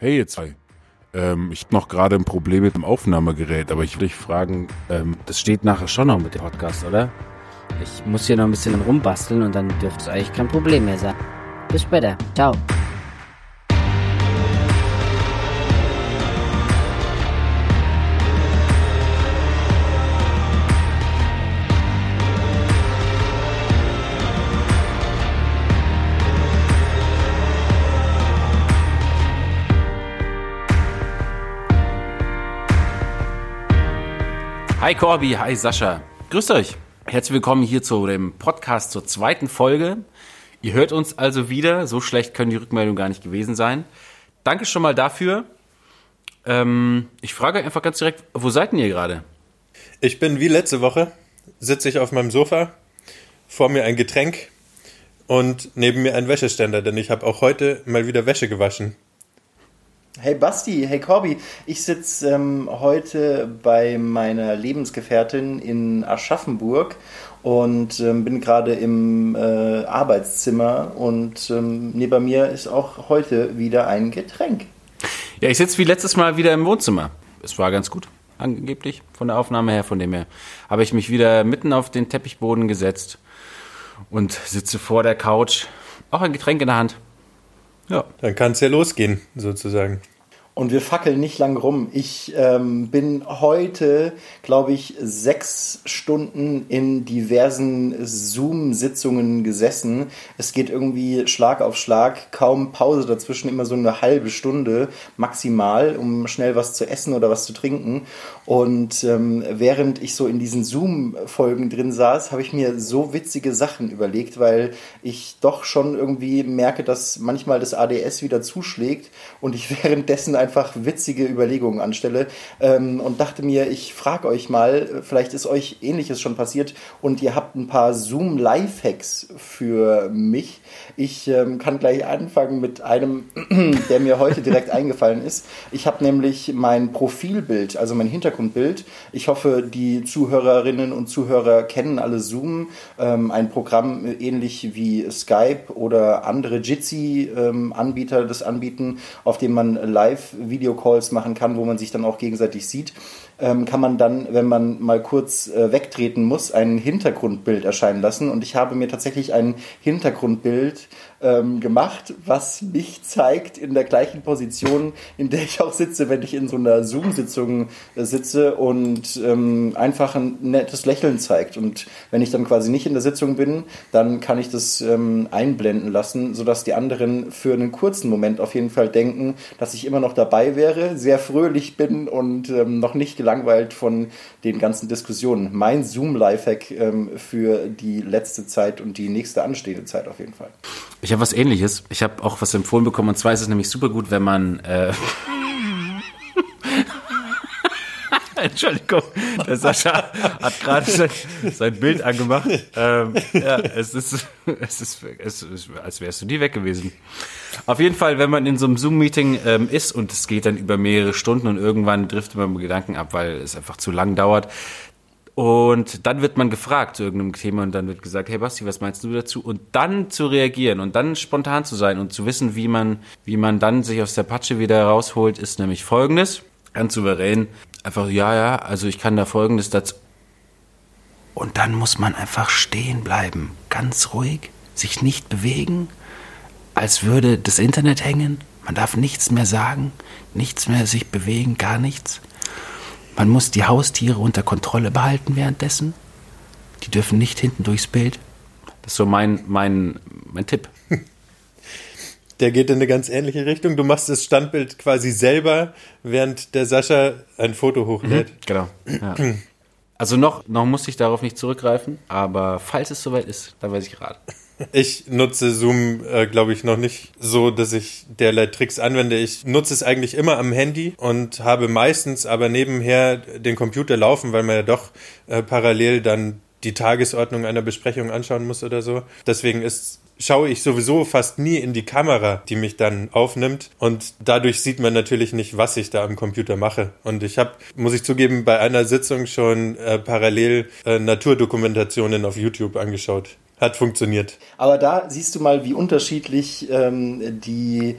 Hey ihr zwei. Ähm, ich habe noch gerade ein Problem mit dem Aufnahmegerät, aber ich will dich fragen, ähm, Das steht nachher schon noch mit dem Podcast, oder? Ich muss hier noch ein bisschen rumbasteln und dann dürfte es eigentlich kein Problem mehr sein. Bis später. Ciao. Hi Corby, hi Sascha. Grüßt euch. Herzlich willkommen hier zu dem Podcast zur zweiten Folge. Ihr hört uns also wieder. So schlecht können die Rückmeldungen gar nicht gewesen sein. Danke schon mal dafür. Ähm, ich frage einfach ganz direkt, wo seid denn ihr gerade? Ich bin wie letzte Woche, sitze ich auf meinem Sofa, vor mir ein Getränk und neben mir ein Wäscheständer, denn ich habe auch heute mal wieder Wäsche gewaschen. Hey Basti, hey Corby, ich sitze ähm, heute bei meiner Lebensgefährtin in Aschaffenburg und ähm, bin gerade im äh, Arbeitszimmer und ähm, neben mir ist auch heute wieder ein Getränk. Ja, ich sitze wie letztes Mal wieder im Wohnzimmer. Es war ganz gut, angeblich, von der Aufnahme her. Von dem her habe ich mich wieder mitten auf den Teppichboden gesetzt und sitze vor der Couch, auch ein Getränk in der Hand. Ja. Dann kann es ja losgehen, sozusagen. Und wir fackeln nicht lang rum. Ich ähm, bin heute, glaube ich, sechs Stunden in diversen Zoom-Sitzungen gesessen. Es geht irgendwie Schlag auf Schlag, kaum Pause dazwischen, immer so eine halbe Stunde maximal, um schnell was zu essen oder was zu trinken. Und ähm, während ich so in diesen Zoom-Folgen drin saß, habe ich mir so witzige Sachen überlegt, weil ich doch schon irgendwie merke, dass manchmal das ADS wieder zuschlägt und ich währenddessen einfach witzige Überlegungen anstelle ähm, und dachte mir, ich frage euch mal, vielleicht ist euch ähnliches schon passiert und ihr habt ein paar Zoom-Lifehacks für mich. Ich ähm, kann gleich anfangen mit einem, der mir heute direkt eingefallen ist. Ich habe nämlich mein Profilbild, also mein Hintergrundbild. Ich hoffe, die Zuhörerinnen und Zuhörer kennen alle Zoom, ähm, ein Programm ähnlich wie Skype oder andere Jitsi-Anbieter das anbieten, auf dem man Live-Video-Calls machen kann, wo man sich dann auch gegenseitig sieht ähm, kann man dann, wenn man mal kurz äh, wegtreten muss, ein Hintergrundbild erscheinen lassen. Und ich habe mir tatsächlich ein Hintergrundbild ähm, gemacht, was mich zeigt in der gleichen Position, in der ich auch sitze, wenn ich in so einer Zoom-Sitzung äh, sitze und ähm, einfach ein nettes Lächeln zeigt. Und wenn ich dann quasi nicht in der Sitzung bin, dann kann ich das ähm, einblenden lassen, sodass die anderen für einen kurzen Moment auf jeden Fall denken, dass ich immer noch dabei wäre, sehr fröhlich bin und ähm, noch nicht gelangweilt von den ganzen Diskussionen. Mein Zoom-Lifehack ähm, für die letzte Zeit und die nächste anstehende Zeit auf jeden Fall. Ich habe was ähnliches. Ich habe auch was empfohlen bekommen und zwar ist es nämlich super gut, wenn man. Äh Entschuldigung, der Sascha hat gerade sein, sein Bild angemacht. Ähm, ja, es ist, es ist, es ist, als wärst du nie weg gewesen. Auf jeden Fall, wenn man in so einem Zoom-Meeting ähm, ist und es geht dann über mehrere Stunden und irgendwann driftet man mit Gedanken ab, weil es einfach zu lang dauert, und dann wird man gefragt zu irgendeinem Thema und dann wird gesagt, hey Basti, was meinst du dazu? Und dann zu reagieren und dann spontan zu sein und zu wissen, wie man, wie man dann sich aus der Patsche wieder rausholt, ist nämlich folgendes. Ganz souverän. Einfach, ja, ja, also ich kann da folgendes dazu. Und dann muss man einfach stehen bleiben. Ganz ruhig, sich nicht bewegen, als würde das Internet hängen. Man darf nichts mehr sagen, nichts mehr sich bewegen, gar nichts. Man muss die Haustiere unter Kontrolle behalten währenddessen. Die dürfen nicht hinten durchs Bild. Das ist so mein, mein, mein Tipp. Der geht in eine ganz ähnliche Richtung. Du machst das Standbild quasi selber, während der Sascha ein Foto hochlädt. Mhm, genau. Ja. Also noch, noch muss ich darauf nicht zurückgreifen, aber falls es soweit ist, dann weiß ich gerade. Ich nutze Zoom, äh, glaube ich, noch nicht so, dass ich derlei Tricks anwende. Ich nutze es eigentlich immer am Handy und habe meistens aber nebenher den Computer laufen, weil man ja doch äh, parallel dann die Tagesordnung einer Besprechung anschauen muss oder so. Deswegen ist schaue ich sowieso fast nie in die Kamera, die mich dann aufnimmt. Und dadurch sieht man natürlich nicht, was ich da am Computer mache. Und ich habe, muss ich zugeben, bei einer Sitzung schon äh, parallel äh, Naturdokumentationen auf YouTube angeschaut. Hat funktioniert. Aber da siehst du mal, wie unterschiedlich ähm, die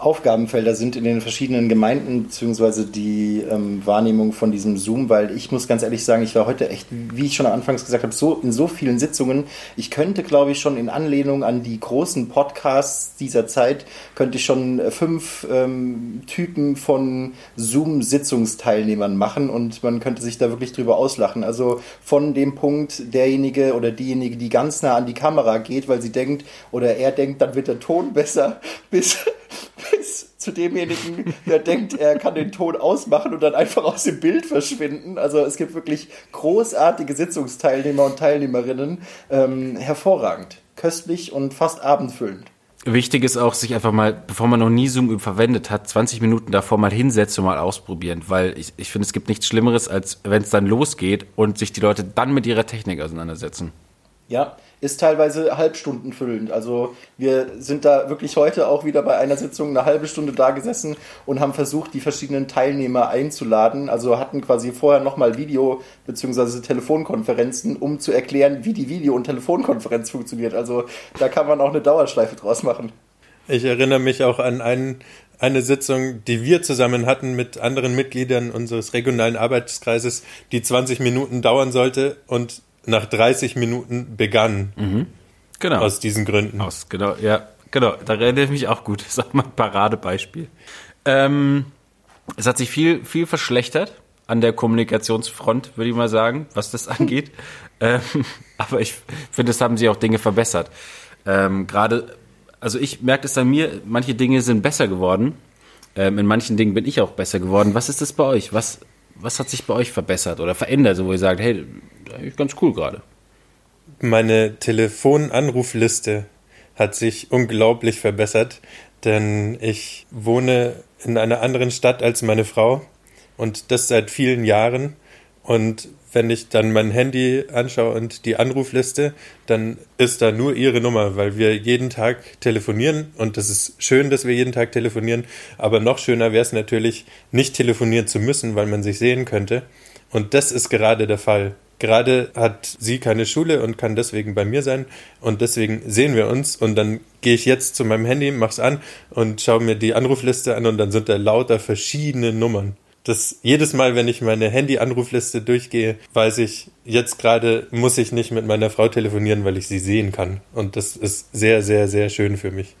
Aufgabenfelder sind in den verschiedenen Gemeinden, beziehungsweise die ähm, Wahrnehmung von diesem Zoom, weil ich muss ganz ehrlich sagen, ich war heute echt, wie ich schon anfangs gesagt habe, so in so vielen Sitzungen. Ich könnte, glaube ich, schon in Anlehnung an die großen Podcasts dieser Zeit, könnte ich schon fünf ähm, Typen von Zoom-Sitzungsteilnehmern machen und man könnte sich da wirklich drüber auslachen. Also von dem Punkt, derjenige oder diejenige, die ganz nah an die Kamera geht, weil sie denkt oder er denkt, dann wird der Ton besser, bis bis zu demjenigen, der denkt, er kann den Ton ausmachen und dann einfach aus dem Bild verschwinden. Also es gibt wirklich großartige Sitzungsteilnehmer und Teilnehmerinnen. Ähm, hervorragend, köstlich und fast abendfüllend. Wichtig ist auch, sich einfach mal, bevor man noch nie Zoom verwendet hat, 20 Minuten davor mal hinsetzen und mal ausprobieren, weil ich, ich finde, es gibt nichts Schlimmeres, als wenn es dann losgeht und sich die Leute dann mit ihrer Technik auseinandersetzen. Ja, ist teilweise halbstundenfüllend. Also wir sind da wirklich heute auch wieder bei einer Sitzung eine halbe Stunde da gesessen und haben versucht, die verschiedenen Teilnehmer einzuladen. Also hatten quasi vorher nochmal Video- bzw. Telefonkonferenzen, um zu erklären, wie die Video- und Telefonkonferenz funktioniert. Also da kann man auch eine Dauerschleife draus machen. Ich erinnere mich auch an einen, eine Sitzung, die wir zusammen hatten mit anderen Mitgliedern unseres regionalen Arbeitskreises, die 20 Minuten dauern sollte und nach 30 Minuten begann. Mhm. Genau. Aus diesen Gründen. Aus, genau, ja, genau. Da erinnere ich mich auch gut. Das ist auch mal ein Paradebeispiel. Ähm, es hat sich viel, viel verschlechtert an der Kommunikationsfront, würde ich mal sagen, was das angeht. ähm, aber ich finde, es haben sich auch Dinge verbessert. Ähm, Gerade, also ich merke es an mir, manche Dinge sind besser geworden. Ähm, in manchen Dingen bin ich auch besser geworden. Was ist das bei euch? Was, was hat sich bei euch verbessert oder verändert, so wo ihr sagt, hey, eigentlich ganz cool gerade? Meine Telefonanrufliste hat sich unglaublich verbessert, denn ich wohne in einer anderen Stadt als meine Frau und das seit vielen Jahren. Und wenn ich dann mein Handy anschaue und die Anrufliste, dann ist da nur ihre Nummer, weil wir jeden Tag telefonieren und das ist schön, dass wir jeden Tag telefonieren, aber noch schöner wäre es natürlich, nicht telefonieren zu müssen, weil man sich sehen könnte. Und das ist gerade der Fall. Gerade hat sie keine Schule und kann deswegen bei mir sein und deswegen sehen wir uns und dann gehe ich jetzt zu meinem Handy, mach's an und schaue mir die Anrufliste an und dann sind da lauter verschiedene Nummern das jedes Mal, wenn ich meine Handy-Anrufliste durchgehe, weiß ich, jetzt gerade muss ich nicht mit meiner Frau telefonieren, weil ich sie sehen kann. Und das ist sehr, sehr, sehr schön für mich.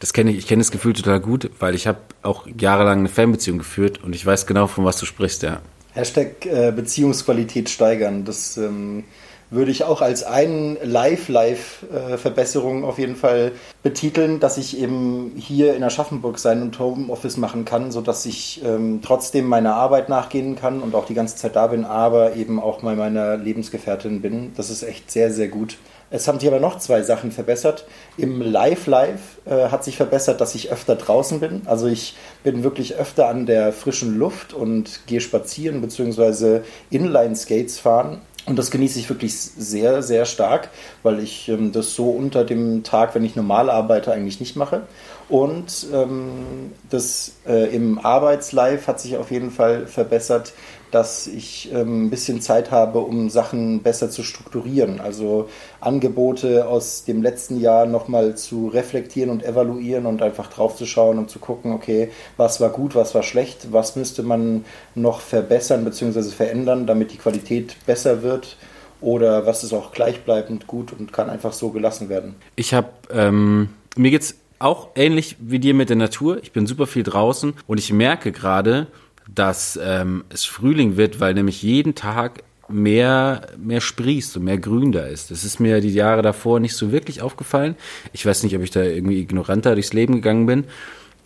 Das kenne ich, ich kenne das Gefühl total gut, weil ich habe auch jahrelang eine Fernbeziehung geführt und ich weiß genau, von was du sprichst, ja. Hashtag äh, Beziehungsqualität steigern. Das ähm, würde ich auch als einen Live-Live-Verbesserung auf jeden Fall betiteln, dass ich eben hier in Aschaffenburg sein und Homeoffice machen kann, sodass ich ähm, trotzdem meiner Arbeit nachgehen kann und auch die ganze Zeit da bin, aber eben auch mal meiner Lebensgefährtin bin. Das ist echt sehr, sehr gut. Es haben sich aber noch zwei Sachen verbessert. Im Live-Live äh, hat sich verbessert, dass ich öfter draußen bin. Also ich bin wirklich öfter an der frischen Luft und gehe spazieren bzw. Inline-Skates fahren und das genieße ich wirklich sehr, sehr stark, weil ich ähm, das so unter dem Tag, wenn ich normal arbeite, eigentlich nicht mache. Und ähm, das äh, im Arbeitslife hat sich auf jeden Fall verbessert, dass ich ähm, ein bisschen Zeit habe, um Sachen besser zu strukturieren. Also Angebote aus dem letzten Jahr nochmal zu reflektieren und evaluieren und einfach drauf und zu gucken, okay, was war gut, was war schlecht, was müsste man noch verbessern bzw. verändern, damit die Qualität besser wird oder was ist auch gleichbleibend gut und kann einfach so gelassen werden. Ich habe, ähm, mir geht's auch ähnlich wie dir mit der Natur. Ich bin super viel draußen und ich merke gerade, dass ähm, es Frühling wird, weil nämlich jeden Tag mehr, mehr sprießt und mehr Grün da ist. Das ist mir die Jahre davor nicht so wirklich aufgefallen. Ich weiß nicht, ob ich da irgendwie ignoranter durchs Leben gegangen bin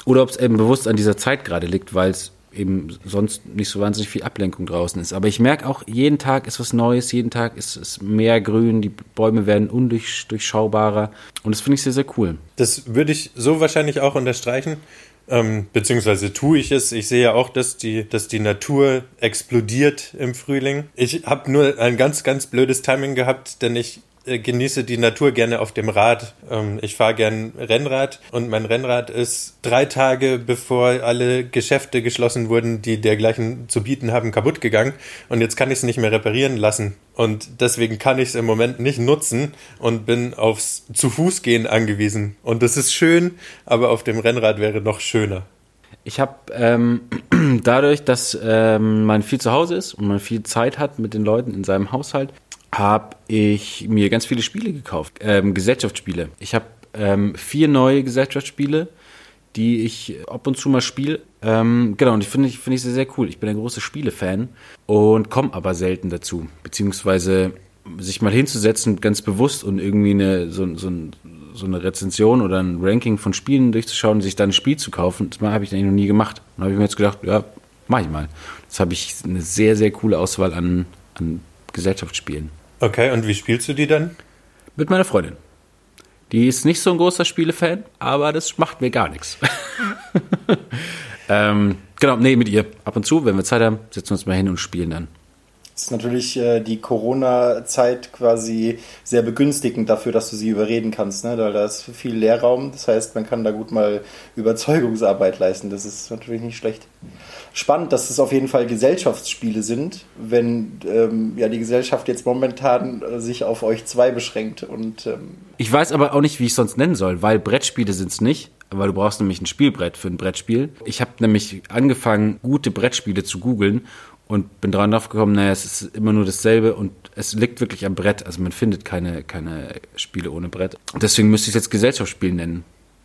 oder ob es eben bewusst an dieser Zeit gerade liegt, weil es eben sonst nicht so wahnsinnig viel Ablenkung draußen ist. Aber ich merke auch, jeden Tag ist was Neues, jeden Tag ist es mehr Grün, die Bäume werden undurchschaubarer und das finde ich sehr, sehr cool. Das würde ich so wahrscheinlich auch unterstreichen. Ähm, beziehungsweise tue ich es. Ich sehe ja auch, dass die, dass die Natur explodiert im Frühling. Ich habe nur ein ganz, ganz blödes Timing gehabt, denn ich genieße die Natur gerne auf dem Rad. Ähm, ich fahre gern Rennrad und mein Rennrad ist drei Tage bevor alle Geschäfte geschlossen wurden, die dergleichen zu bieten haben, kaputt gegangen. Und jetzt kann ich es nicht mehr reparieren lassen. Und deswegen kann ich es im Moment nicht nutzen und bin aufs zu Fuß gehen angewiesen. Und das ist schön, aber auf dem Rennrad wäre noch schöner. Ich habe ähm, dadurch, dass ähm, man viel zu Hause ist und man viel Zeit hat mit den Leuten in seinem Haushalt, habe ich mir ganz viele Spiele gekauft, ähm, Gesellschaftsspiele. Ich habe ähm, vier neue Gesellschaftsspiele, die ich ab und zu mal spiele. Ähm, genau, und ich finde ich, finde ich sehr, sehr cool. Ich bin ein großer Spielefan und komme aber selten dazu, beziehungsweise sich mal hinzusetzen, ganz bewusst und irgendwie eine, so, so, so eine Rezension oder ein Ranking von Spielen durchzuschauen sich dann ein Spiel zu kaufen, das habe ich eigentlich noch nie gemacht. Und habe ich mir jetzt gedacht, ja, mach ich mal. Jetzt habe ich eine sehr, sehr coole Auswahl an, an Gesellschaftsspielen. Okay, und wie spielst du die dann? Mit meiner Freundin. Die ist nicht so ein großer Spielefan, aber das macht mir gar nichts. ähm, genau, nee, mit ihr. Ab und zu, wenn wir Zeit haben, setzen wir uns mal hin und spielen dann. Ist natürlich äh, die Corona-Zeit quasi sehr begünstigend dafür, dass du sie überreden kannst, ne? Weil da ist viel Leerraum. Das heißt, man kann da gut mal Überzeugungsarbeit leisten. Das ist natürlich nicht schlecht. Spannend, dass es auf jeden Fall Gesellschaftsspiele sind, wenn ähm, ja die Gesellschaft jetzt momentan äh, sich auf euch zwei beschränkt. Und ähm ich weiß aber auch nicht, wie ich es sonst nennen soll, weil Brettspiele sind es nicht. Weil du brauchst nämlich ein Spielbrett für ein Brettspiel. Ich habe nämlich angefangen, gute Brettspiele zu googeln und bin dran gekommen, naja, es ist immer nur dasselbe und es liegt wirklich am Brett. Also man findet keine, keine Spiele ohne Brett. Deswegen müsste ich es jetzt Gesellschaftsspiel nennen.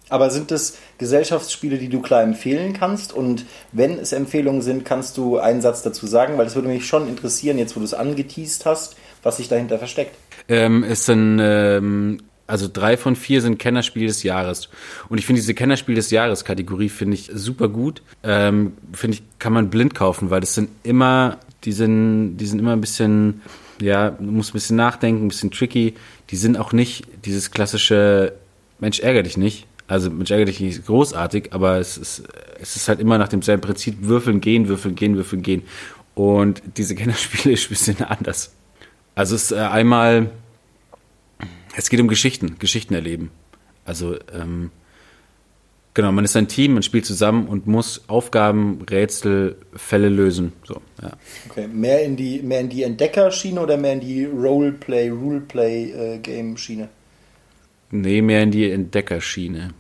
Aber sind es Gesellschaftsspiele, die du klar empfehlen kannst? Und wenn es Empfehlungen sind, kannst du einen Satz dazu sagen? Weil das würde mich schon interessieren, jetzt wo du es angeteased hast, was sich dahinter versteckt. Ähm, es sind ähm, also drei von vier sind Kennerspiel des Jahres. Und ich finde diese Kennerspiel des Jahres Kategorie finde ich super gut. Ähm, finde ich, kann man blind kaufen, weil das sind immer, die sind, die sind immer ein bisschen, ja, du musst ein bisschen nachdenken, ein bisschen tricky. Die sind auch nicht dieses klassische Mensch ärger dich nicht. Also Mensch ärger dich nicht ist großartig, aber es ist, es ist halt immer nach demselben Prinzip würfeln, gehen, würfeln, gehen, würfeln, gehen. Und diese Kennerspiele ist ein bisschen anders. Also es ist äh, einmal es geht um Geschichten, Geschichten erleben. Also ähm, genau, man ist ein Team, man spielt zusammen und muss Aufgaben, Rätsel, Fälle lösen. So, ja. Okay, mehr in die mehr in die Entdeckerschiene oder mehr in die Roleplay, Ruleplay äh, Game Schiene? Nee, mehr in die Entdeckerschiene.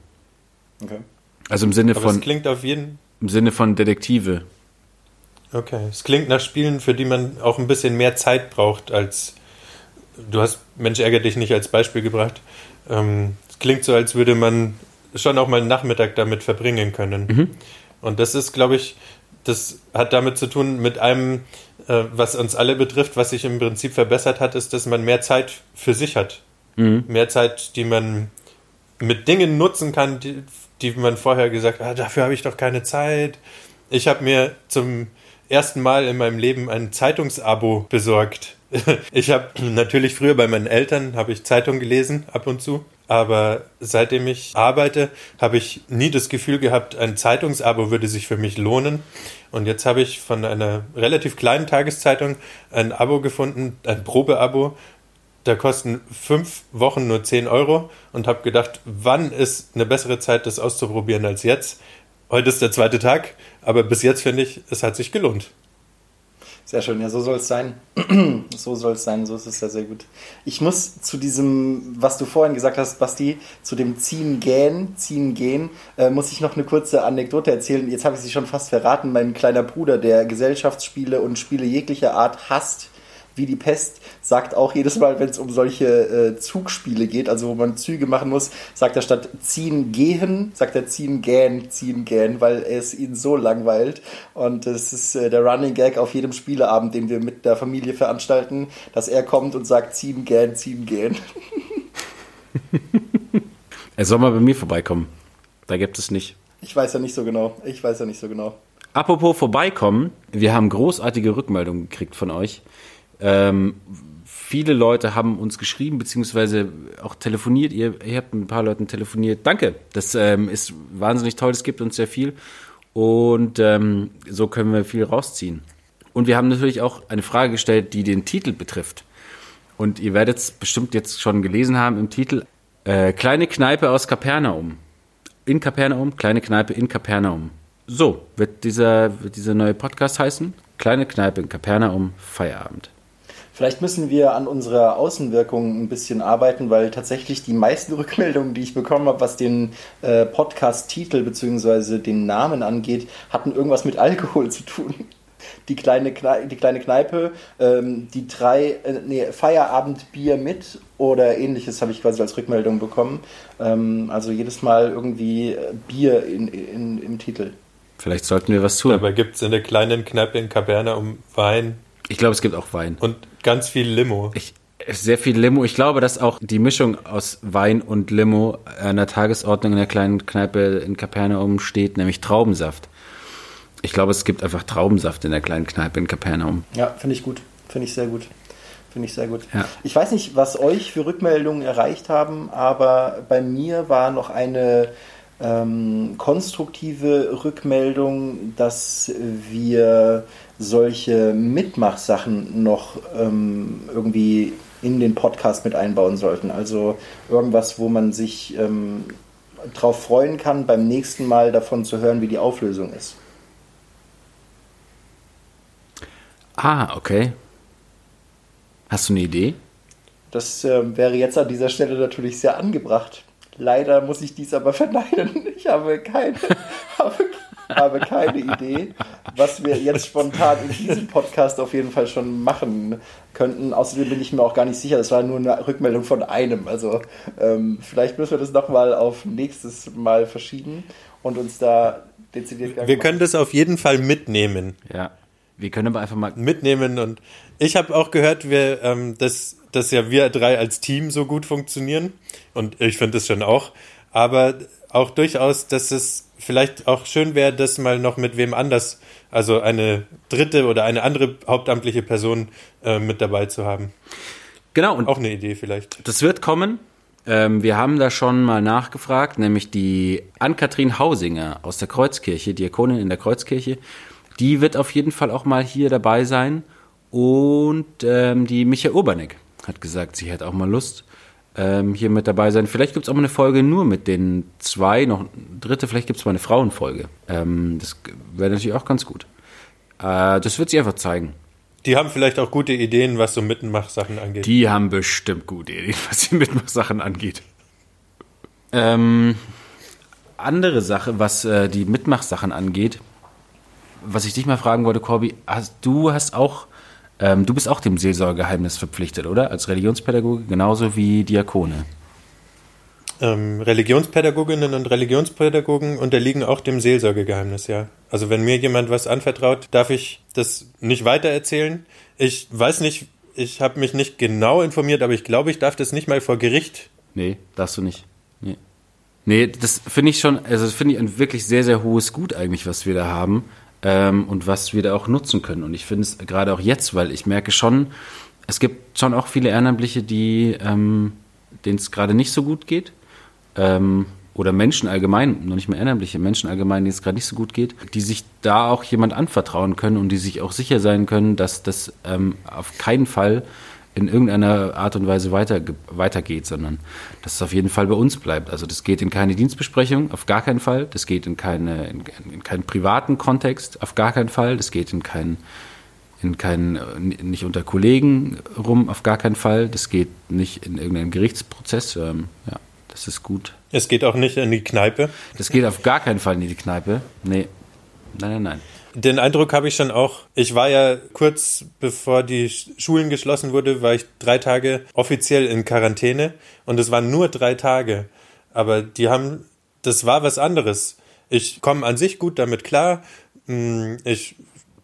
Okay. Also im Sinne Aber von es klingt auf jeden im Sinne von Detektive. Okay, es klingt nach Spielen, für die man auch ein bisschen mehr Zeit braucht als du hast Mensch ärger dich nicht als Beispiel gebracht. Ähm, es klingt so, als würde man schon auch mal einen Nachmittag damit verbringen können. Mhm. Und das ist, glaube ich, das hat damit zu tun mit einem, äh, was uns alle betrifft, was sich im Prinzip verbessert hat, ist, dass man mehr Zeit für sich hat. Mhm. Mehr Zeit, die man mit Dingen nutzen kann, die, die man vorher gesagt hat, ah, dafür habe ich doch keine Zeit. Ich habe mir zum ersten Mal in meinem Leben ein Zeitungsabo besorgt. Ich habe natürlich früher bei meinen Eltern habe ich Zeitung gelesen ab und zu, aber seitdem ich arbeite, habe ich nie das Gefühl gehabt, ein Zeitungsabo würde sich für mich lohnen. Und jetzt habe ich von einer relativ kleinen Tageszeitung ein Abo gefunden, ein Probeabo. Da kosten fünf Wochen nur 10 Euro und habe gedacht, wann ist eine bessere Zeit, das auszuprobieren als jetzt? Heute ist der zweite Tag, aber bis jetzt finde ich, es hat sich gelohnt. Sehr schön, ja, so soll es sein. so soll es sein, so ist es ja sehr gut. Ich muss zu diesem, was du vorhin gesagt hast, Basti, zu dem Ziehen gehen, Ziehen gehen, äh, muss ich noch eine kurze Anekdote erzählen. Jetzt habe ich sie schon fast verraten. Mein kleiner Bruder, der Gesellschaftsspiele und Spiele jeglicher Art hasst, wie die Pest, sagt auch jedes Mal, wenn es um solche äh, Zugspiele geht, also wo man Züge machen muss, sagt er statt ziehen gehen, sagt er ziehen gähn, ziehen gähn, weil es ihn so langweilt. Und das ist äh, der Running Gag auf jedem Spieleabend, den wir mit der Familie veranstalten, dass er kommt und sagt ziehen gähn, ziehen gähn. Er soll mal bei mir vorbeikommen. Da gibt es nicht. Ich weiß ja nicht so genau. Ich weiß ja nicht so genau. Apropos vorbeikommen, wir haben großartige Rückmeldungen gekriegt von euch. Ähm, viele Leute haben uns geschrieben, beziehungsweise auch telefoniert. Ihr, ihr habt mit ein paar Leuten telefoniert. Danke, das ähm, ist wahnsinnig toll. Es gibt uns sehr viel. Und ähm, so können wir viel rausziehen. Und wir haben natürlich auch eine Frage gestellt, die den Titel betrifft. Und ihr werdet es bestimmt jetzt schon gelesen haben im Titel. Äh, kleine Kneipe aus Kapernaum. In Kapernaum, kleine Kneipe in Kapernaum. So wird dieser, wird dieser neue Podcast heißen. Kleine Kneipe in Kapernaum, Feierabend. Vielleicht müssen wir an unserer Außenwirkung ein bisschen arbeiten, weil tatsächlich die meisten Rückmeldungen, die ich bekommen habe, was den äh, Podcast-Titel bzw. den Namen angeht, hatten irgendwas mit Alkohol zu tun. Die kleine, Kneipe, die kleine Kneipe, ähm, die drei, äh, nee, Feierabendbier mit oder ähnliches habe ich quasi als Rückmeldung bekommen. Ähm, also jedes Mal irgendwie äh, Bier in, in, im Titel. Vielleicht sollten wir was tun. Dabei gibt es in der kleinen Kneipe in Kapernaum Wein Ich glaube, es gibt auch Wein. und ganz viel Limo. Ich, sehr viel Limo. Ich glaube, dass auch die Mischung aus Wein und Limo an der Tagesordnung in der kleinen Kneipe in Kapernaum steht, nämlich Traubensaft. Ich glaube, es gibt einfach Traubensaft in der kleinen Kneipe in Kapernaum. Ja, finde ich gut. Finde ich sehr gut. Finde ich sehr gut. Ja. Ich weiß nicht, was euch für Rückmeldungen erreicht haben, aber bei mir war noch eine ähm, konstruktive Rückmeldung, dass wir solche Mitmachsachen noch ähm, irgendwie in den Podcast mit einbauen sollten. Also irgendwas, wo man sich ähm, drauf freuen kann, beim nächsten Mal davon zu hören, wie die Auflösung ist. Ah, okay. Hast du eine Idee? Das ähm, wäre jetzt an dieser Stelle natürlich sehr angebracht. Leider muss ich dies aber verneinen. Ich habe keine, habe, habe keine Idee, was wir jetzt spontan in diesem Podcast auf jeden Fall schon machen könnten. Außerdem bin ich mir auch gar nicht sicher, das war nur eine Rückmeldung von einem. Also ähm, vielleicht müssen wir das nochmal auf nächstes Mal verschieben und uns da dezidiert Wir können das auf jeden Fall mitnehmen. Ja. Wir können aber einfach mal. Mitnehmen und ich habe auch gehört, wir, ähm, dass, dass ja wir drei als Team so gut funktionieren und ich finde es schon auch, aber auch durchaus, dass es vielleicht auch schön wäre, das mal noch mit wem anders, also eine dritte oder eine andere hauptamtliche Person äh, mit dabei zu haben. Genau, und Auch eine Idee vielleicht. Das wird kommen. Ähm, wir haben da schon mal nachgefragt, nämlich die Ann-Kathrin Hausinger aus der Kreuzkirche, Diakonin in der Kreuzkirche. Die wird auf jeden Fall auch mal hier dabei sein. Und ähm, die Micha Urbanek hat gesagt, sie hätte auch mal Lust, ähm, hier mit dabei sein. Vielleicht gibt es auch mal eine Folge nur mit den zwei, noch eine dritte, vielleicht gibt es mal eine Frauenfolge. Ähm, das wäre natürlich auch ganz gut. Äh, das wird sie einfach zeigen. Die haben vielleicht auch gute Ideen, was so Mitmachsachen angeht. Die haben bestimmt gute Ideen, was die Mitmachsachen angeht. Ähm, andere Sache, was äh, die Mitmachsachen angeht, was ich dich mal fragen wollte, Corby, hast, du hast auch, ähm, du bist auch dem Seelsorgeheimnis verpflichtet, oder? Als Religionspädagoge, genauso wie Diakone. Ähm, Religionspädagoginnen und Religionspädagogen unterliegen auch dem Seelsorgegeheimnis, ja. Also wenn mir jemand was anvertraut, darf ich das nicht weitererzählen. Ich weiß nicht, ich habe mich nicht genau informiert, aber ich glaube, ich darf das nicht mal vor Gericht. Nee, darfst du nicht. Nee. Nee, das finde ich schon, also das finde ich ein wirklich sehr, sehr hohes Gut eigentlich, was wir da haben ähm, und was wir da auch nutzen können. Und ich finde es gerade auch jetzt, weil ich merke schon, es gibt schon auch viele Ehrenamtliche, die ähm, denen es gerade nicht so gut geht. Ähm, oder Menschen allgemein, noch nicht mehr Ehrenamtliche, Menschen allgemein, denen es gerade nicht so gut geht, die sich da auch jemand anvertrauen können und die sich auch sicher sein können, dass das ähm, auf keinen Fall in irgendeiner Art und Weise weiter, weitergeht, sondern dass es auf jeden Fall bei uns bleibt. Also das geht in keine Dienstbesprechung, auf gar keinen Fall. Das geht in, keine, in, in keinen privaten Kontext, auf gar keinen Fall. Das geht in keinen, in keinen, nicht unter Kollegen rum, auf gar keinen Fall. Das geht nicht in irgendeinen Gerichtsprozess. Ähm, ja, das ist gut. Es geht auch nicht in die Kneipe. Das geht auf gar keinen Fall in die Kneipe. Nee. Nein, nein, nein. Den Eindruck habe ich schon auch. Ich war ja kurz bevor die Schulen geschlossen wurde, war ich drei Tage offiziell in Quarantäne und es waren nur drei Tage. Aber die haben, das war was anderes. Ich komme an sich gut damit klar. Hm, Ich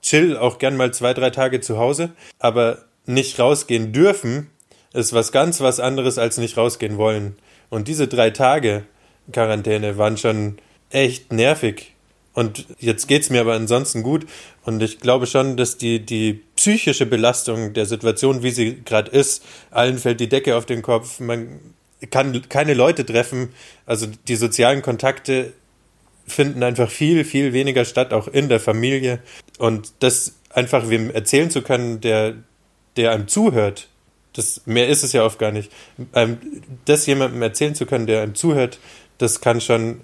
chill auch gern mal zwei, drei Tage zu Hause, aber nicht rausgehen dürfen ist was ganz was anderes als nicht rausgehen wollen. Und diese drei Tage Quarantäne waren schon echt nervig. Und jetzt geht's mir aber ansonsten gut. Und ich glaube schon, dass die, die psychische Belastung der Situation, wie sie gerade ist, allen fällt die Decke auf den Kopf, man kann keine Leute treffen. Also die sozialen Kontakte finden einfach viel, viel weniger statt, auch in der Familie. Und das einfach wem erzählen zu können, der, der einem zuhört, Das, mehr ist es ja oft gar nicht. Ähm, das jemandem erzählen zu können, der einem zuhört, das kann schon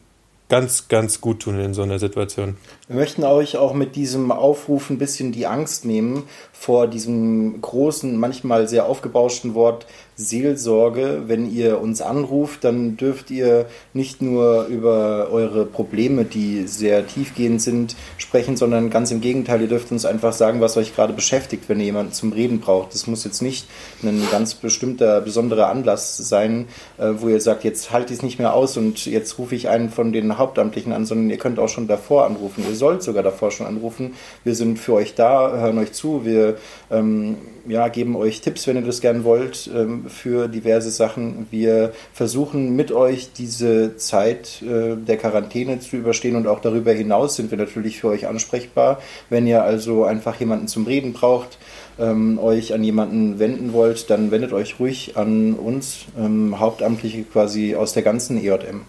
ganz, ganz gut tun in so einer Situation. Wir möchten euch auch mit diesem Aufruf ein bisschen die Angst nehmen vor diesem großen, manchmal sehr aufgebauschten Wort Seelsorge. Wenn ihr uns anruft, dann dürft ihr nicht nur über eure Probleme, die sehr tiefgehend sind, sprechen, sondern ganz im Gegenteil, ihr dürft uns einfach sagen, was euch gerade beschäftigt, wenn ihr jemanden zum Reden braucht. Das muss jetzt nicht ein ganz bestimmter, besonderer Anlass sein, äh, wo ihr sagt, jetzt halte ich es nicht mehr aus und jetzt rufe ich einen von den Hauptamtlichen an, sondern ihr könnt auch schon davor anrufen. Ihr sollt sogar davor schon anrufen. Wir sind für euch da, hören euch zu, wir ähm, ja, geben euch Tipps, wenn ihr das gern wollt, ähm, für diverse Sachen. Wir versuchen mit euch diese Zeit äh, der Quarantäne zu überstehen und auch darüber hinaus sind wir natürlich für euch ansprechbar. Wenn ihr also einfach jemanden zum Reden braucht, ähm, euch an jemanden wenden wollt, dann wendet euch ruhig an uns, ähm, Hauptamtliche quasi aus der ganzen EJM.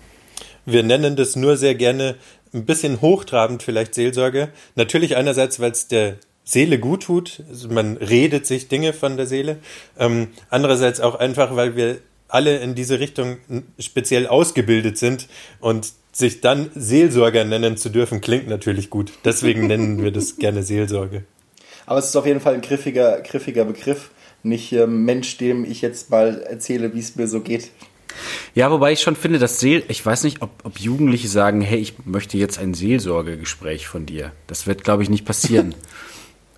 Wir nennen das nur sehr gerne ein bisschen hochtrabend vielleicht Seelsorge. Natürlich einerseits, weil es der Seele gut tut. Also man redet sich Dinge von der Seele. Ähm, andererseits auch einfach, weil wir alle in diese Richtung speziell ausgebildet sind und sich dann Seelsorger nennen zu dürfen, klingt natürlich gut. Deswegen nennen wir das gerne Seelsorge. Aber es ist auf jeden Fall ein griffiger, griffiger Begriff. Nicht äh, Mensch, dem ich jetzt mal erzähle, wie es mir so geht. Ja, wobei ich schon finde, dass Seel, ich weiß nicht, ob, ob Jugendliche sagen, hey, ich möchte jetzt ein Seelsorgegespräch von dir. Das wird, glaube ich, nicht passieren.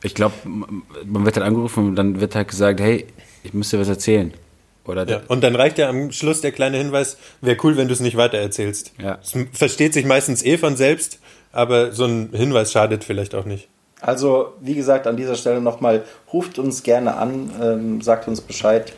Ich glaube, man wird dann angerufen und dann wird halt gesagt, hey, ich muss dir was erzählen. Oder ja, und dann reicht ja am Schluss der kleine Hinweis, wäre cool, wenn du es nicht weiter erzählst. Ja. Es versteht sich meistens eh von selbst, aber so ein Hinweis schadet vielleicht auch nicht. Also, wie gesagt, an dieser Stelle nochmal, ruft uns gerne an, ähm, sagt uns Bescheid.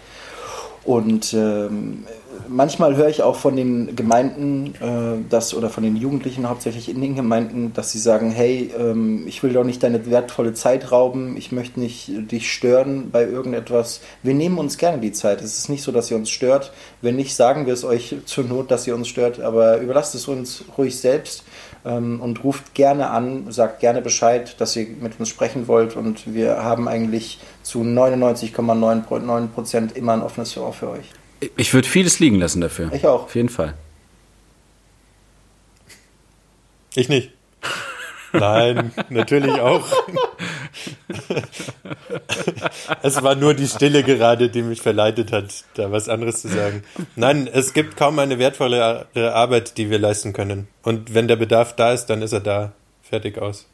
Und ähm, manchmal höre ich auch von den Gemeinden, äh, dass, oder von den Jugendlichen hauptsächlich in den Gemeinden, dass sie sagen, hey, ähm, ich will doch nicht deine wertvolle Zeit rauben, ich möchte nicht dich stören bei irgendetwas. Wir nehmen uns gerne die Zeit. Es ist nicht so, dass ihr uns stört. Wenn nicht, sagen wir es euch zur Not, dass ihr uns stört, aber überlasst es uns ruhig selbst ähm, und ruft gerne an, sagt gerne Bescheid, dass ihr mit uns sprechen wollt und wir haben eigentlich zu 99,9 Prozent immer ein offenes Ohr für euch. Ich würde vieles liegen lassen dafür. Ich auch. Auf jeden Fall. Ich nicht. Nein, natürlich auch. es war nur die Stille gerade, die mich verleitet hat, da was anderes zu sagen. Nein, es gibt kaum eine wertvolle Arbeit, die wir leisten können. Und wenn der Bedarf da ist, dann ist er da. Fertig aus.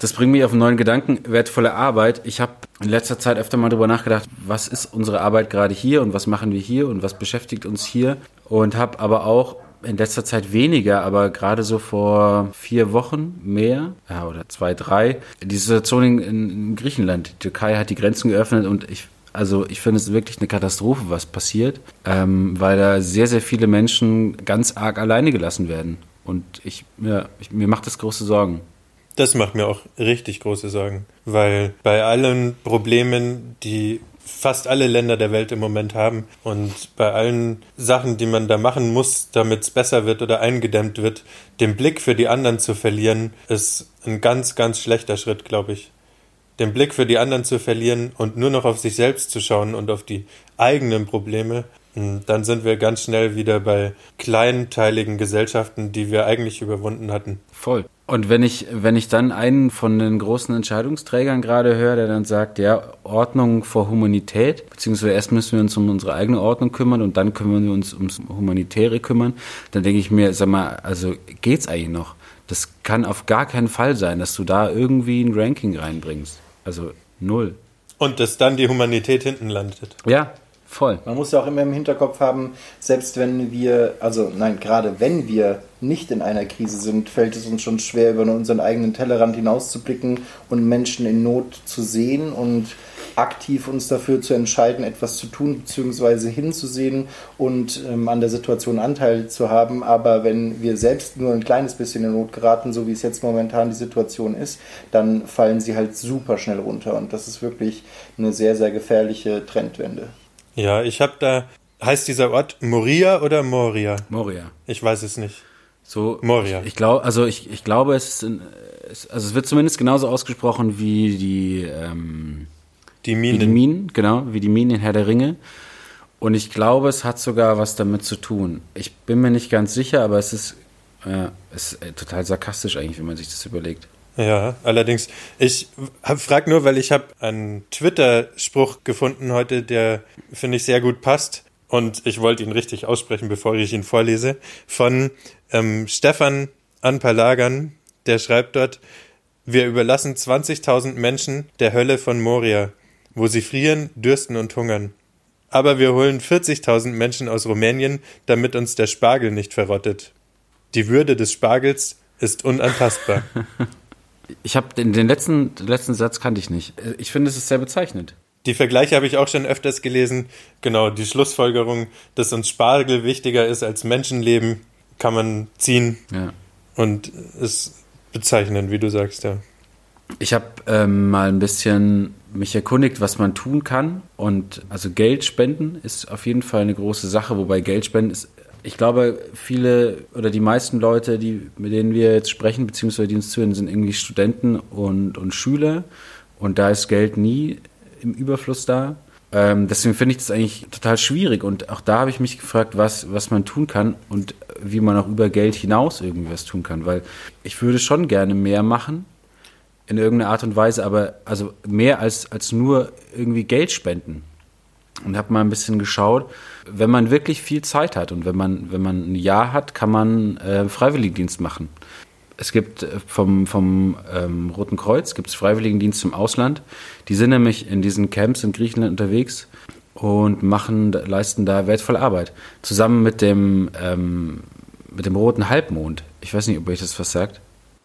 Das bringt mich auf einen neuen Gedanken, wertvolle Arbeit. Ich habe in letzter Zeit öfter mal darüber nachgedacht, was ist unsere Arbeit gerade hier und was machen wir hier und was beschäftigt uns hier. Und habe aber auch in letzter Zeit weniger, aber gerade so vor vier Wochen mehr, ja, oder zwei, drei, die Situation in, in Griechenland. Die Türkei hat die Grenzen geöffnet und ich also ich finde es wirklich eine Katastrophe, was passiert, ähm, weil da sehr, sehr viele Menschen ganz arg alleine gelassen werden. Und ich, ja, ich, mir macht das große Sorgen. Das macht mir auch richtig große Sorgen, weil bei allen Problemen, die fast alle Länder der Welt im Moment haben und bei allen Sachen, die man da machen muss, damit es besser wird oder eingedämmt wird, den Blick für die anderen zu verlieren, ist ein ganz, ganz schlechter Schritt, glaube ich. Den Blick für die anderen zu verlieren und nur noch auf sich selbst zu schauen und auf die eigenen Probleme, hm, dann sind wir ganz schnell wieder bei kleinteiligen Gesellschaften, die wir eigentlich überwunden hatten. Voll. Und wenn ich, wenn ich dann einen von den großen Entscheidungsträgern gerade höre, der dann sagt, ja, Ordnung vor Humanität, beziehungsweise erst müssen wir uns um unsere eigene Ordnung kümmern und dann kümmern wir uns ums Humanitäre kümmern, dann denke ich mir, sag mal, also geht's eigentlich noch? Das kann auf gar keinen Fall sein, dass du da irgendwie ein Ranking reinbringst. Also null. Und dass dann die Humanität hinten landet. Ja, Voll. Man muss ja auch immer im Hinterkopf haben, selbst wenn wir, also nein, gerade wenn wir nicht in einer Krise sind, fällt es uns schon schwer, über unseren eigenen Tellerrand hinauszublicken und Menschen in Not zu sehen und aktiv uns dafür zu entscheiden, etwas zu tun bzw. hinzusehen und ähm, an der Situation Anteil zu haben. Aber wenn wir selbst nur ein kleines bisschen in Not geraten, so wie es jetzt momentan die Situation ist, dann fallen sie halt super schnell runter. Und das ist wirklich eine sehr, sehr gefährliche Trendwende. Ja, ich habe da, heißt dieser Ort Moria oder Moria? Moria. Ich weiß es nicht. So, Moria. Ich, ich glaube, also ich, ich glaube, es ist, in, es, also es wird zumindest genauso ausgesprochen wie die, ähm, Die Wie die Minen. Minen, genau, wie die Minen in Herr der Ringe. Und ich glaube, es hat sogar was damit zu tun. Ich bin mir nicht ganz sicher, aber es ist, äh, es ist äh, total sarkastisch eigentlich, wenn man sich das überlegt. Ja, allerdings. Ich frage nur, weil ich habe einen Twitter-Spruch gefunden heute, der finde ich sehr gut passt. Und ich wollte ihn richtig aussprechen, bevor ich ihn vorlese. Von ähm, Stefan Anpalagan, der schreibt dort, wir überlassen 20.000 Menschen der Hölle von Moria, wo sie frieren, dürsten und hungern. Aber wir holen 40.000 Menschen aus Rumänien, damit uns der Spargel nicht verrottet. Die Würde des Spargels ist unantastbar. Ich habe den, den letzten, den letzten Satz kannte ich nicht. Ich finde, es ist sehr bezeichnend. Die Vergleiche habe ich auch schon öfters gelesen. Genau, die Schlussfolgerung, dass uns Spargel wichtiger ist als Menschenleben, kann man ziehen Ja. und es bezeichnen, wie du sagst, ja. Ich habe ähm, mal ein bisschen mich erkundigt, was man tun kann. Und also Geld spenden ist auf jeden Fall eine große Sache, wobei Geld spenden ist, ich glaube, viele oder die meisten Leute, die, mit denen wir jetzt sprechen, beziehungsweise die uns zuhören, sind irgendwie Studenten und, und Schüler. Und da ist Geld nie im Überfluss da. Ähm, deswegen finde ich das eigentlich total schwierig. Und auch da habe ich mich gefragt, was, was man tun kann und wie man auch über Geld hinaus irgendwie was tun kann. Weil ich würde schon gerne mehr machen in irgendeiner Art und Weise, aber also mehr als, als nur irgendwie Geld spenden. Und habe mal ein bisschen geschaut, wenn man wirklich viel Zeit hat und wenn man, wenn man ein Jahr hat, kann man äh, Freiwilligendienst machen. Es gibt äh, vom, vom ähm, Roten Kreuz gibt's Freiwilligendienst im Ausland. Die sind nämlich in diesen Camps in Griechenland unterwegs und machen, leisten da wertvolle Arbeit. Zusammen mit dem, ähm, mit dem Roten Halbmond. Ich weiß nicht, ob euch das was sagt.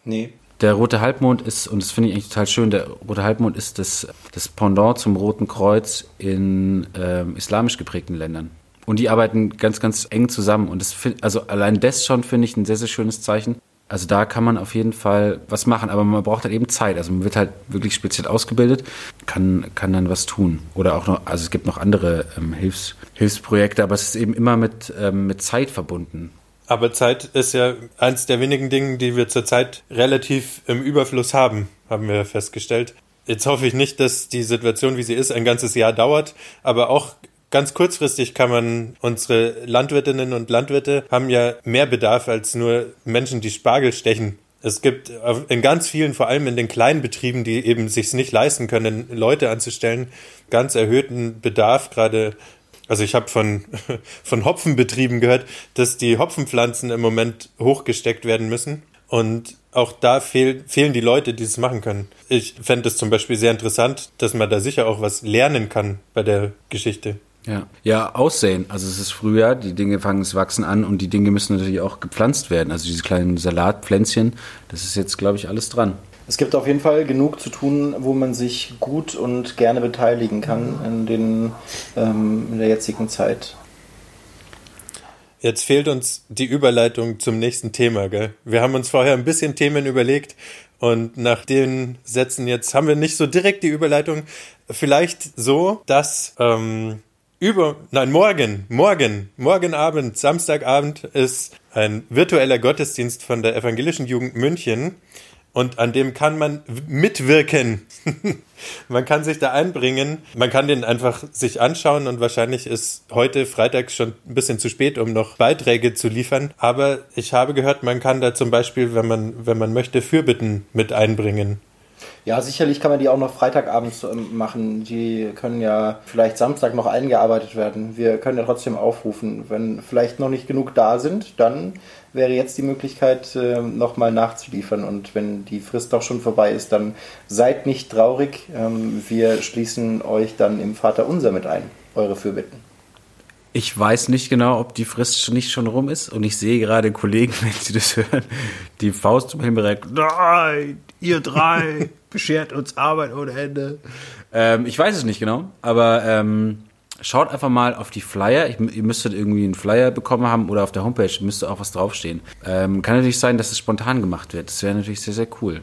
Nee. Der rote Halbmond ist, und das finde ich eigentlich total schön, der rote Halbmond ist das, das Pendant zum Roten Kreuz in ähm, islamisch geprägten Ländern. Und die arbeiten ganz, ganz eng zusammen. Und das find, also allein das schon finde ich ein sehr, sehr schönes Zeichen. Also da kann man auf jeden Fall was machen, aber man braucht halt eben Zeit. Also man wird halt wirklich speziell ausgebildet, kann, kann dann was tun. Oder auch noch, also es gibt noch andere ähm, Hilfs, Hilfsprojekte, aber es ist eben immer mit, ähm, mit Zeit verbunden. Aber Zeit ist ja eins der wenigen Dinge, die wir zurzeit relativ im Überfluss haben, haben wir festgestellt. Jetzt hoffe ich nicht, dass die Situation, wie sie ist, ein ganzes Jahr dauert, aber auch ganz kurzfristig kann man, unsere Landwirtinnen und Landwirte haben ja mehr Bedarf als nur Menschen, die Spargel stechen. Es gibt in ganz vielen, vor allem in den kleinen Betrieben, die eben sich nicht leisten können, Leute anzustellen, ganz erhöhten Bedarf, gerade also ich habe von, von Hopfenbetrieben gehört, dass die Hopfenpflanzen im Moment hochgesteckt werden müssen. Und auch da fehl, fehlen die Leute, die es machen können. Ich fände es zum Beispiel sehr interessant, dass man da sicher auch was lernen kann bei der Geschichte. Ja. ja, aussehen. Also es ist Frühjahr, die Dinge fangen es wachsen an und die Dinge müssen natürlich auch gepflanzt werden. Also diese kleinen Salatpflänzchen, das ist jetzt, glaube ich, alles dran. Es gibt auf jeden Fall genug zu tun, wo man sich gut und gerne beteiligen kann in, den, ähm, in der jetzigen Zeit. Jetzt fehlt uns die Überleitung zum nächsten Thema. Gell? Wir haben uns vorher ein bisschen Themen überlegt und nach den Sätzen jetzt haben wir nicht so direkt die Überleitung. Vielleicht so, dass ähm, über, nein, morgen, morgen, morgen Abend, Samstagabend ist ein virtueller Gottesdienst von der Evangelischen Jugend München und an dem kann man mitwirken. man kann sich da einbringen. Man kann den einfach sich anschauen und wahrscheinlich ist heute Freitag schon ein bisschen zu spät, um noch Beiträge zu liefern. Aber ich habe gehört, man kann da zum Beispiel, wenn man, wenn man möchte, Fürbitten mit einbringen. Ja, sicherlich kann man die auch noch Freitagabends ähm, machen. Die können ja vielleicht Samstag noch eingearbeitet werden. Wir können ja trotzdem aufrufen. Wenn vielleicht noch nicht genug da sind, dann wäre jetzt die Möglichkeit, äh, nochmal nachzuliefern. Und wenn die Frist doch schon vorbei ist, dann seid nicht traurig. Ähm, wir schließen euch dann im Vater unser mit ein, eure Fürbitten. Ich weiß nicht genau, ob die Frist schon nicht schon rum ist. Und ich sehe gerade Kollegen, wenn sie das hören, die Faust zum Himmel recken. Nein, ihr drei, beschert uns Arbeit ohne Ende. Ähm, ich weiß es nicht genau, aber ähm, schaut einfach mal auf die Flyer. Ich, ihr müsstet irgendwie einen Flyer bekommen haben oder auf der Homepage müsste auch was draufstehen. Ähm, kann natürlich sein, dass es spontan gemacht wird. Das wäre natürlich sehr, sehr cool.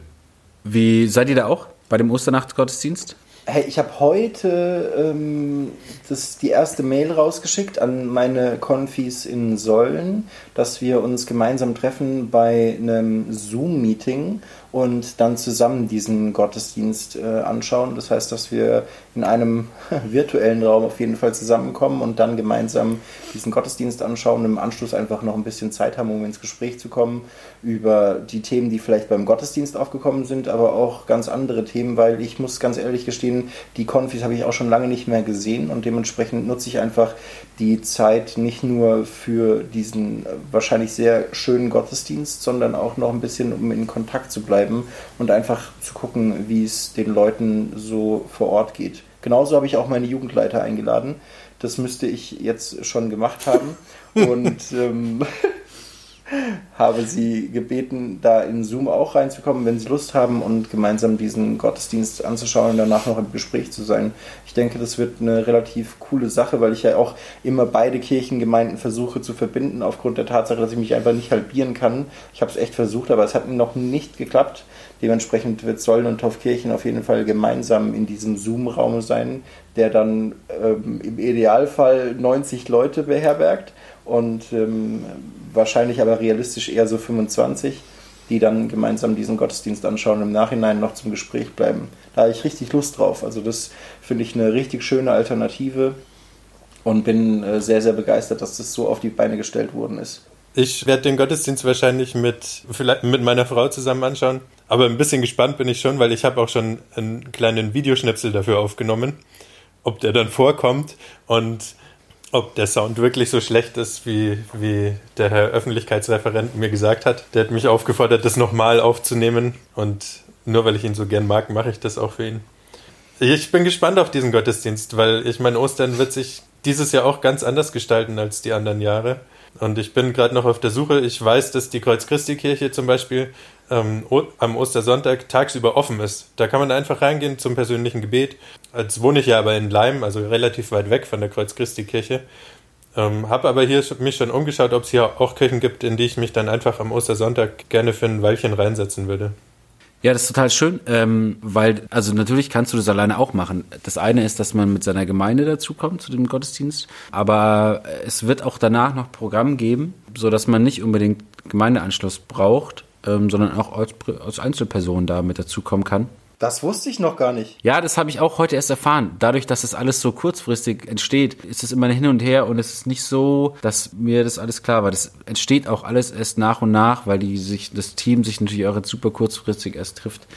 Wie seid ihr da auch bei dem Osternachtsgottesdienst? Hey, ich habe heute ähm, das, die erste Mail rausgeschickt an meine Konfis in Sollen, dass wir uns gemeinsam treffen bei einem Zoom-Meeting und dann zusammen diesen Gottesdienst äh, anschauen. Das heißt, dass wir in einem virtuellen Raum auf jeden Fall zusammenkommen und dann gemeinsam diesen Gottesdienst anschauen und im Anschluss einfach noch ein bisschen Zeit haben, um ins Gespräch zu kommen über die Themen, die vielleicht beim Gottesdienst aufgekommen sind, aber auch ganz andere Themen, weil ich muss ganz ehrlich gestehen, die Konfis habe ich auch schon lange nicht mehr gesehen und dementsprechend nutze ich einfach die Zeit nicht nur für diesen wahrscheinlich sehr schönen Gottesdienst, sondern auch noch ein bisschen, um in Kontakt zu bleiben und einfach zu gucken, wie es den Leuten so vor Ort geht. Genauso habe ich auch meine Jugendleiter eingeladen. Das müsste ich jetzt schon gemacht haben. Und ähm, habe sie gebeten, da in Zoom auch reinzukommen, wenn sie Lust haben und gemeinsam diesen Gottesdienst anzuschauen und danach noch im Gespräch zu sein. Ich denke, das wird eine relativ coole Sache, weil ich ja auch immer beide Kirchengemeinden versuche zu verbinden, aufgrund der Tatsache, dass ich mich einfach nicht halbieren kann. Ich habe es echt versucht, aber es hat noch nicht geklappt. Dementsprechend wird Sollen und Taufkirchen auf jeden Fall gemeinsam in diesem Zoom-Raum sein, der dann ähm, im Idealfall 90 Leute beherbergt und ähm, wahrscheinlich aber realistisch eher so 25, die dann gemeinsam diesen Gottesdienst anschauen und im Nachhinein noch zum Gespräch bleiben. Da habe ich richtig Lust drauf. Also das finde ich eine richtig schöne Alternative und bin äh, sehr, sehr begeistert, dass das so auf die Beine gestellt worden ist. Ich werde den Gottesdienst wahrscheinlich mit, vielleicht mit meiner Frau zusammen anschauen. Aber ein bisschen gespannt bin ich schon, weil ich habe auch schon einen kleinen Videoschnipsel dafür aufgenommen, ob der dann vorkommt und ob der Sound wirklich so schlecht ist, wie, wie der Herr Öffentlichkeitsreferent mir gesagt hat. Der hat mich aufgefordert, das nochmal aufzunehmen und nur weil ich ihn so gern mag, mache ich das auch für ihn. Ich bin gespannt auf diesen Gottesdienst, weil ich meine, Ostern wird sich dieses Jahr auch ganz anders gestalten als die anderen Jahre. Und ich bin gerade noch auf der Suche. Ich weiß, dass die Kreuz-Christi-Kirche zum Beispiel ähm, am Ostersonntag tagsüber offen ist. Da kann man einfach reingehen zum persönlichen Gebet. Jetzt wohne ich ja aber in Leim, also relativ weit weg von der Kreuz-Christi-Kirche. Ähm, habe aber hier mich schon umgeschaut, ob es hier auch Kirchen gibt, in die ich mich dann einfach am Ostersonntag gerne für ein Weilchen reinsetzen würde. Ja, das ist total schön, ähm, weil, also natürlich kannst du das alleine auch machen. Das eine ist, dass man mit seiner Gemeinde dazukommt zu dem Gottesdienst, aber es wird auch danach noch Programm geben, so dass man nicht unbedingt Gemeindeanschluss braucht, ähm, sondern auch als, als Einzelperson da mit dazukommen kann. Das wusste ich noch gar nicht. Ja, das habe ich auch heute erst erfahren. Dadurch, dass es alles so kurzfristig entsteht, ist es immer hin und her und es ist nicht so, dass mir das alles klar war. Das entsteht auch alles erst nach und nach, weil die sich, das Team sich natürlich auch jetzt super kurzfristig erst trifft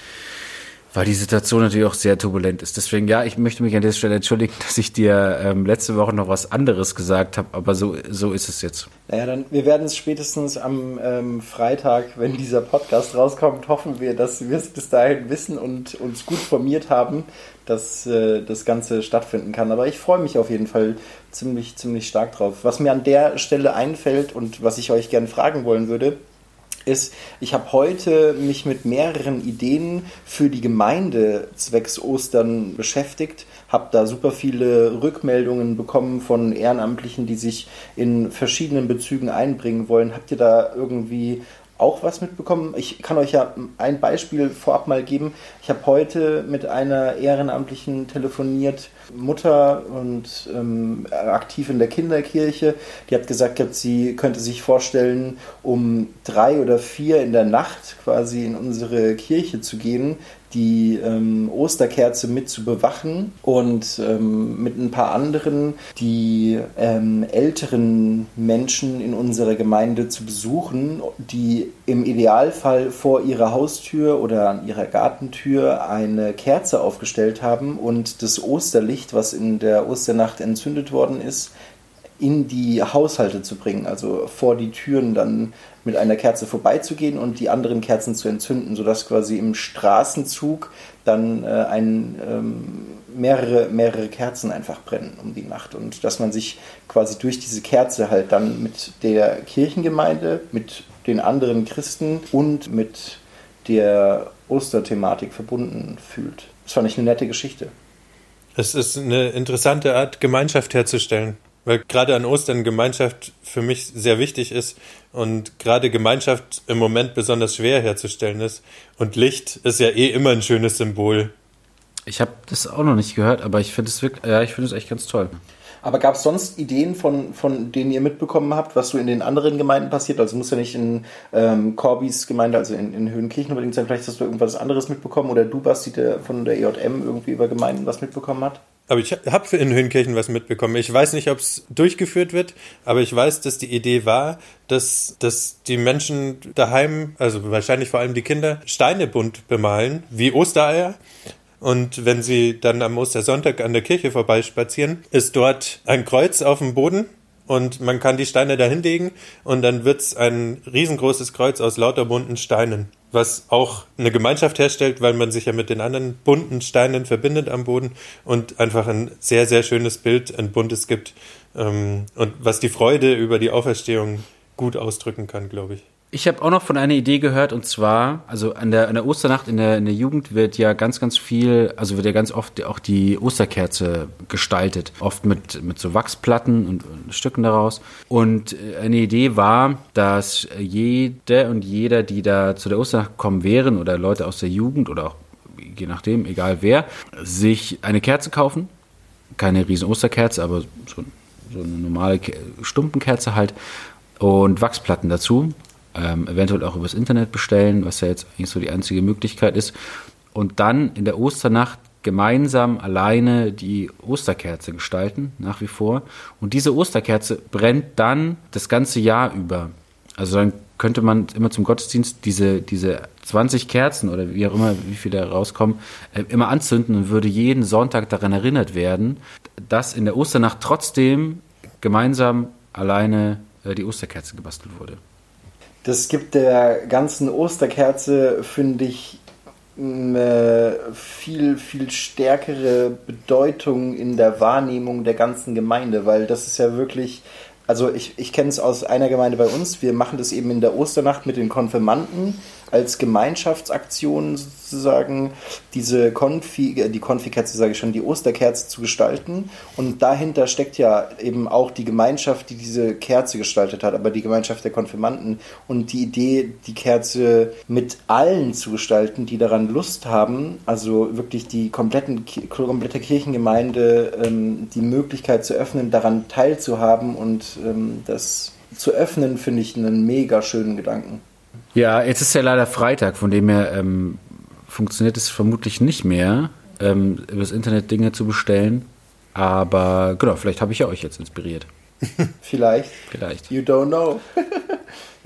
weil die Situation natürlich auch sehr turbulent ist. Deswegen, ja, ich möchte mich an dieser Stelle entschuldigen, dass ich dir ähm, letzte Woche noch was anderes gesagt habe, aber so, so ist es jetzt. Naja, dann, wir werden es spätestens am ähm, Freitag, wenn dieser Podcast rauskommt, hoffen wir, dass wir es bis dahin wissen und uns gut formiert haben, dass äh, das Ganze stattfinden kann. Aber ich freue mich auf jeden Fall ziemlich, ziemlich stark drauf. Was mir an der Stelle einfällt und was ich euch gerne fragen wollen würde, ist, ich habe heute mich mit mehreren Ideen für die Gemeinde zwecks Ostern beschäftigt, habe da super viele Rückmeldungen bekommen von Ehrenamtlichen, die sich in verschiedenen Bezügen einbringen wollen. Habt ihr da irgendwie auch was mitbekommen. Ich kann euch ja ein Beispiel vorab mal geben. Ich habe heute mit einer Ehrenamtlichen telefoniert, Mutter und ähm, aktiv in der Kinderkirche. Die hat gesagt, sie könnte sich vorstellen, um drei oder vier in der Nacht quasi in unsere Kirche zu gehen, die ähm, Osterkerze mit zu bewachen und ähm, mit ein paar anderen die ähm, älteren Menschen in unserer Gemeinde zu besuchen, die im Idealfall vor ihrer Haustür oder an ihrer Gartentür eine Kerze aufgestellt haben und das Osterlicht, was in der Osternacht entzündet worden ist, in die Haushalte zu bringen, also vor die Türen dann mit einer Kerze vorbeizugehen und die anderen Kerzen zu entzünden, sodass quasi im Straßenzug dann äh, ein, ähm, mehrere, mehrere Kerzen einfach brennen um die Nacht und dass man sich quasi durch diese Kerze halt dann mit der Kirchengemeinde, mit den anderen Christen und mit der Osterthematik verbunden fühlt. Das fand ich eine nette Geschichte. Es ist eine interessante Art, Gemeinschaft herzustellen. Weil gerade an Ostern Gemeinschaft für mich sehr wichtig ist und gerade Gemeinschaft im Moment besonders schwer herzustellen ist. Und Licht ist ja eh immer ein schönes Symbol. Ich habe das auch noch nicht gehört, aber ich finde es wirklich, ja, ich finde es echt ganz toll. Aber gab es sonst Ideen, von, von denen ihr mitbekommen habt, was so in den anderen Gemeinden passiert? Also muss ja nicht in ähm, Corbys Gemeinde, also in, in Höhenkirchen unbedingt sein. Vielleicht hast du irgendwas anderes mitbekommen oder du, Basti, der von der EJM irgendwie über Gemeinden was mitbekommen hat? Aber ich habe in Höhenkirchen was mitbekommen. Ich weiß nicht, ob es durchgeführt wird, aber ich weiß, dass die Idee war, dass, dass die Menschen daheim, also wahrscheinlich vor allem die Kinder, Steine bunt bemalen, wie Ostereier. Und wenn sie dann am Ostersonntag an der Kirche vorbeispazieren, ist dort ein Kreuz auf dem Boden und man kann die Steine da hinlegen und dann wird's ein riesengroßes Kreuz aus lauter bunten Steinen, was auch eine Gemeinschaft herstellt, weil man sich ja mit den anderen bunten Steinen verbindet am Boden und einfach ein sehr, sehr schönes Bild, ein buntes gibt ähm, und was die Freude über die Auferstehung gut ausdrücken kann, glaube ich. Ich habe auch noch von einer Idee gehört und zwar, also an der, an der Osternacht in der, in der Jugend wird ja ganz, ganz viel, also wird ja ganz oft auch die Osterkerze gestaltet. Oft mit, mit so Wachsplatten und, und Stücken daraus. Und äh, eine Idee war, dass jede und jeder, die da zu der Osternacht kommen wären oder Leute aus der Jugend oder auch je nachdem, egal wer, sich eine Kerze kaufen. Keine riesen Osterkerze, aber so, so eine normale Stumpenkerze halt und Wachsplatten dazu ähm, eventuell auch übers Internet bestellen, was ja jetzt eigentlich so die einzige Möglichkeit ist. Und dann in der Osternacht gemeinsam alleine die Osterkerze gestalten, nach wie vor. Und diese Osterkerze brennt dann das ganze Jahr über. Also dann könnte man immer zum Gottesdienst diese, diese 20 Kerzen oder wie auch immer, wie viele da rauskommen, äh, immer anzünden und würde jeden Sonntag daran erinnert werden, dass in der Osternacht trotzdem gemeinsam alleine äh, die Osterkerze gebastelt wurde. Das gibt der ganzen Osterkerze, finde ich, eine viel, viel stärkere Bedeutung in der Wahrnehmung der ganzen Gemeinde, weil das ist ja wirklich, also ich, ich kenne es aus einer Gemeinde bei uns, wir machen das eben in der Osternacht mit den Konfirmanden als Gemeinschaftsaktion sozusagen diese Konfi, äh, die Konfikerze sage ich schon, die Osterkerze zu gestalten. Und dahinter steckt ja eben auch die Gemeinschaft, die diese Kerze gestaltet hat, aber die Gemeinschaft der Konfirmanden. Und die Idee, die Kerze mit allen zu gestalten, die daran Lust haben, also wirklich die kompletten, komplette Kirchengemeinde ähm, die Möglichkeit zu öffnen, daran teilzuhaben und ähm, das zu öffnen, finde ich einen mega schönen Gedanken. Ja, jetzt ist ja leider Freitag, von dem her ähm, funktioniert es vermutlich nicht mehr, ähm, übers Internet Dinge zu bestellen. Aber genau, vielleicht habe ich ja euch jetzt inspiriert. Vielleicht. Vielleicht. You don't know.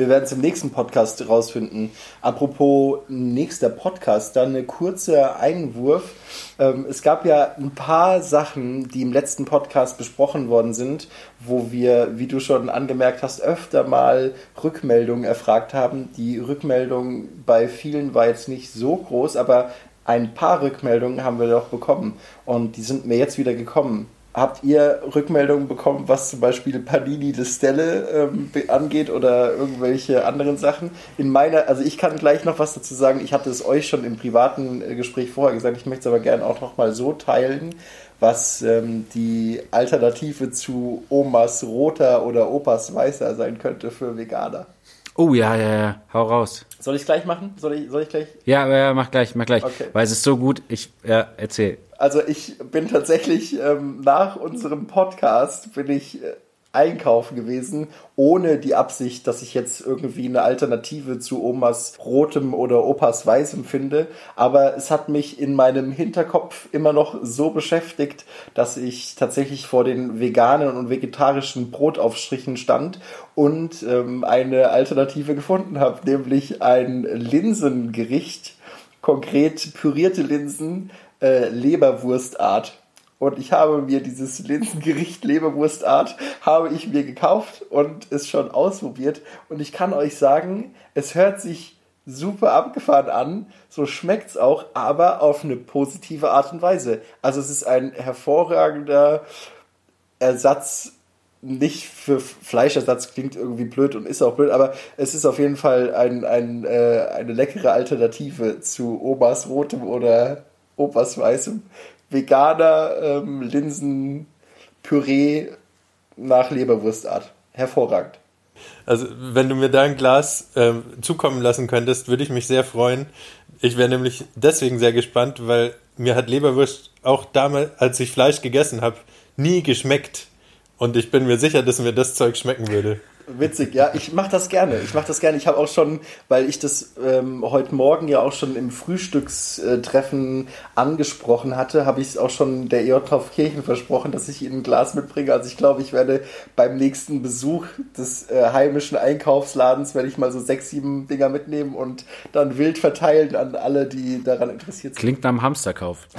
Wir werden es im nächsten Podcast rausfinden. Apropos nächster Podcast, dann eine kurze Einwurf. Ähm, es gab ja ein paar Sachen, die im letzten Podcast besprochen worden sind, wo wir, wie du schon angemerkt hast, öfter mal Rückmeldungen erfragt haben. Die Rückmeldung bei vielen war jetzt nicht so groß, aber ein paar Rückmeldungen haben wir doch bekommen und die sind mir jetzt wieder gekommen. Habt ihr Rückmeldungen bekommen, was zum Beispiel Panini de Stelle ähm, angeht oder irgendwelche anderen Sachen? In meiner, also ich kann gleich noch was dazu sagen. Ich hatte es euch schon im privaten äh, Gespräch vorher gesagt. Ich möchte es aber gerne auch noch mal so teilen, was ähm, die Alternative zu Omas roter oder Opas weißer sein könnte für Veganer. Oh ja, ja, ja, hau raus. Soll ich es gleich machen? Soll ich, soll ich gleich? Ja, ja, mach gleich, mach gleich. Okay. Weil es ist so gut. Ich, ja, erzähl. Also ich bin tatsächlich ähm, nach unserem Podcast bin ich äh, einkaufen gewesen, ohne die Absicht, dass ich jetzt irgendwie eine Alternative zu Omas rotem oder Opas weißem finde. Aber es hat mich in meinem Hinterkopf immer noch so beschäftigt, dass ich tatsächlich vor den veganen und vegetarischen Brotaufstrichen stand und ähm, eine Alternative gefunden habe, nämlich ein Linsengericht, konkret pürierte Linsen, äh, Leberwurstart. Und ich habe mir dieses Linsengericht Leberwurstart habe ich mir gekauft und es schon ausprobiert. Und ich kann euch sagen, es hört sich super abgefahren an. So schmeckt's auch, aber auf eine positive Art und Weise. Also es ist ein hervorragender Ersatz nicht für Fleischersatz klingt irgendwie blöd und ist auch blöd, aber es ist auf jeden Fall ein, ein, äh, eine leckere Alternative zu Omas Rotem oder Opas Weißem. Veganer ähm, Linsenpüree nach Leberwurstart. Hervorragend. Also, wenn du mir da ein Glas ähm, zukommen lassen könntest, würde ich mich sehr freuen. Ich wäre nämlich deswegen sehr gespannt, weil mir hat Leberwurst auch damals, als ich Fleisch gegessen habe, nie geschmeckt Und ich bin mir sicher, dass mir das Zeug schmecken würde. Witzig, ja, ich mache das gerne. Ich mache das gerne. Ich habe auch schon, weil ich das ähm, heute Morgen ja auch schon im Frühstückstreffen angesprochen hatte, habe ich es auch schon der EJ Kirchen versprochen, dass ich ihnen ein Glas mitbringe. Also ich glaube, ich werde beim nächsten Besuch des äh, heimischen Einkaufsladens, werde ich mal so sechs, sieben Dinger mitnehmen und dann wild verteilen an alle, die daran interessiert sind. Klingt nach einem Hamsterkauf.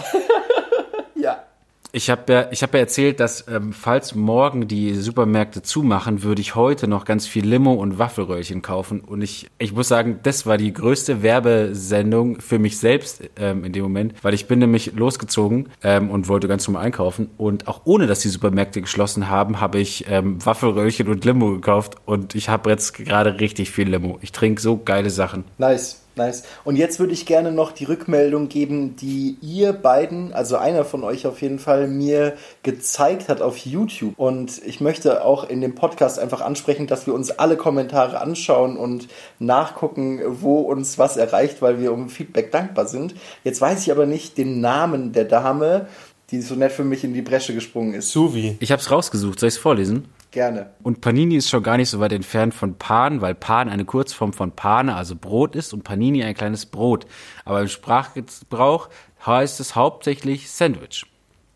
Ich habe ja, ich hab ja erzählt, dass ähm, falls morgen die Supermärkte zumachen, würde ich heute noch ganz viel Limo und Waffelröllchen kaufen. Und ich, ich muss sagen, das war die größte Werbesendung für mich selbst ähm, in dem Moment, weil ich bin nämlich losgezogen ähm, und wollte ganz normal einkaufen. Und auch ohne, dass die Supermärkte geschlossen haben, habe ich ähm, Waffelröllchen und Limo gekauft. Und ich habe jetzt gerade richtig viel Limo. Ich trinke so geile Sachen. Nice. Nice. Und jetzt würde ich gerne noch die Rückmeldung geben, die ihr beiden, also einer von euch auf jeden Fall, mir gezeigt hat auf YouTube. Und ich möchte auch in dem Podcast einfach ansprechen, dass wir uns alle Kommentare anschauen und nachgucken, wo uns was erreicht, weil wir um Feedback dankbar sind. Jetzt weiß ich aber nicht den Namen der Dame, die so nett für mich in die Bresche gesprungen ist. Suvi. Ich habe es rausgesucht. Soll ich es vorlesen? Gerne. Und Panini ist schon gar nicht so weit entfernt von Pan, weil Pan eine Kurzform von Pane, also Brot ist, und Panini ein kleines Brot. Aber im Sprachgebrauch heißt es hauptsächlich Sandwich.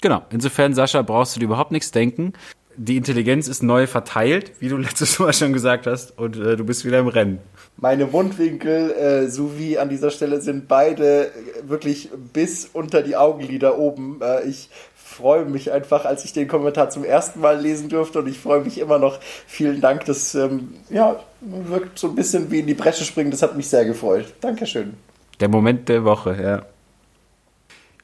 Genau. Insofern, Sascha, brauchst du dir überhaupt nichts denken. Die Intelligenz ist neu verteilt, wie du letztes Mal schon gesagt hast, und äh, du bist wieder im Rennen. Meine Mundwinkel äh, sowie an dieser Stelle sind beide wirklich bis unter die Augenlider oben. Äh, ich freue mich einfach, als ich den Kommentar zum ersten Mal lesen durfte und ich freue mich immer noch. Vielen Dank, das ähm, ja, wirkt so ein bisschen wie in die Bresche springen. Das hat mich sehr gefreut. Dankeschön. Der Moment der Woche, ja.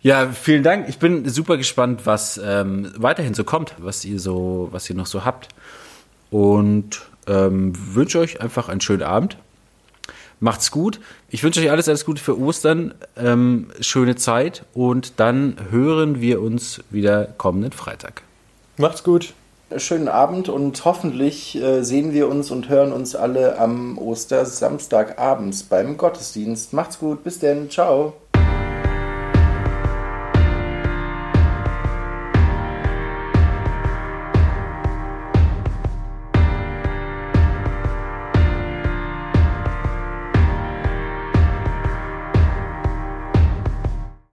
Ja, vielen Dank. Ich bin super gespannt, was ähm, weiterhin so kommt, was ihr so, was ihr noch so habt. Und ähm, wünsche euch einfach einen schönen Abend. Macht's gut. Ich wünsche euch alles, alles Gute für Ostern. Ähm, schöne Zeit. Und dann hören wir uns wieder kommenden Freitag. Macht's gut. Schönen Abend und hoffentlich äh, sehen wir uns und hören uns alle am Ostersamstagabends beim Gottesdienst. Macht's gut. Bis denn. Ciao.